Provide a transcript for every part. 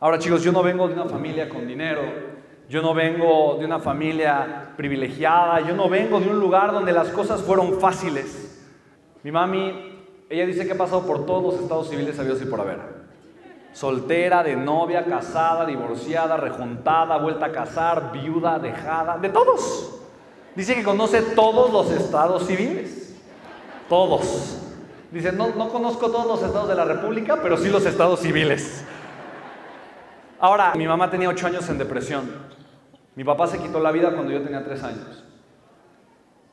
Ahora chicos, yo no vengo de una familia con dinero, yo no vengo de una familia privilegiada, yo no vengo de un lugar donde las cosas fueron fáciles. Mi mami, ella dice que ha pasado por todos los estados civiles sabidos y por haber. Soltera, de novia, casada, divorciada, rejuntada, vuelta a casar, viuda, dejada, de todos. Dice que conoce todos los estados civiles. Todos. Dice, no, no conozco todos los estados de la República, pero sí los estados civiles. Ahora, mi mamá tenía ocho años en depresión. Mi papá se quitó la vida cuando yo tenía tres años.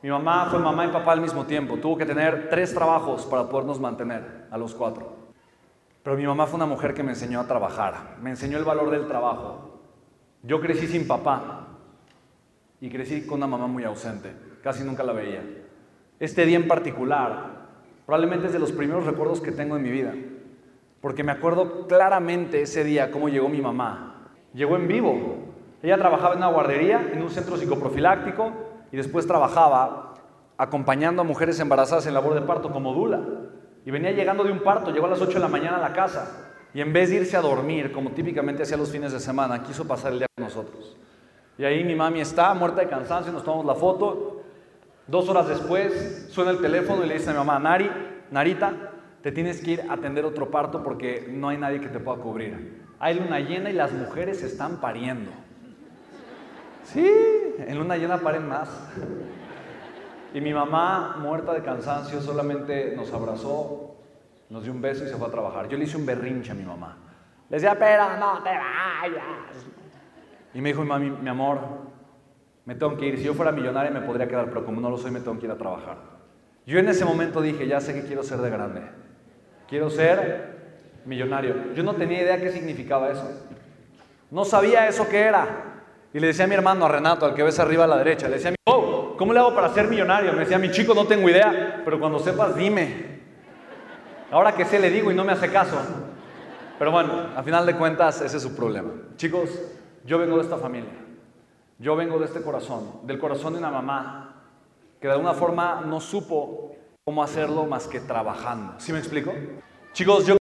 Mi mamá fue mamá y papá al mismo tiempo. Tuvo que tener tres trabajos para podernos mantener a los cuatro. Pero mi mamá fue una mujer que me enseñó a trabajar. Me enseñó el valor del trabajo. Yo crecí sin papá y crecí con una mamá muy ausente. Casi nunca la veía. Este día en particular probablemente es de los primeros recuerdos que tengo en mi vida. Porque me acuerdo claramente ese día cómo llegó mi mamá. Llegó en vivo. Ella trabajaba en una guardería, en un centro psicoprofiláctico, y después trabajaba acompañando a mujeres embarazadas en labor de parto como dula. Y venía llegando de un parto, llegó a las 8 de la mañana a la casa. Y en vez de irse a dormir, como típicamente hacía los fines de semana, quiso pasar el día con nosotros. Y ahí mi mami está, muerta de cansancio, nos tomamos la foto. Dos horas después suena el teléfono y le dice a mi mamá, Nari, Narita, te tienes que ir a atender otro parto porque no hay nadie que te pueda cubrir. Hay luna llena y las mujeres están pariendo. Sí, en luna llena paren más. Y mi mamá, muerta de cansancio, solamente nos abrazó, nos dio un beso y se fue a trabajar. Yo le hice un berrinche a mi mamá. Le decía, pero no te vayas. Y me dijo mi mami, mi amor, me tengo que ir. Si yo fuera millonaria me podría quedar, pero como no lo soy, me tengo que ir a trabajar. Yo en ese momento dije, ya sé que quiero ser de grande. Quiero ser millonario. Yo no tenía idea qué significaba eso. No sabía eso qué era. Y le decía a mi hermano, a Renato, al que ves arriba a la derecha, le decía, oh, ¿cómo le hago para ser millonario? Me decía, mi chico, no tengo idea, pero cuando sepas, dime. Ahora que sé, le digo y no me hace caso. Pero bueno, a final de cuentas, ese es su problema. Chicos, yo vengo de esta familia. Yo vengo de este corazón, del corazón de una mamá que de alguna forma no supo cómo hacerlo más que trabajando. ¿Sí me explico? Chicos, yo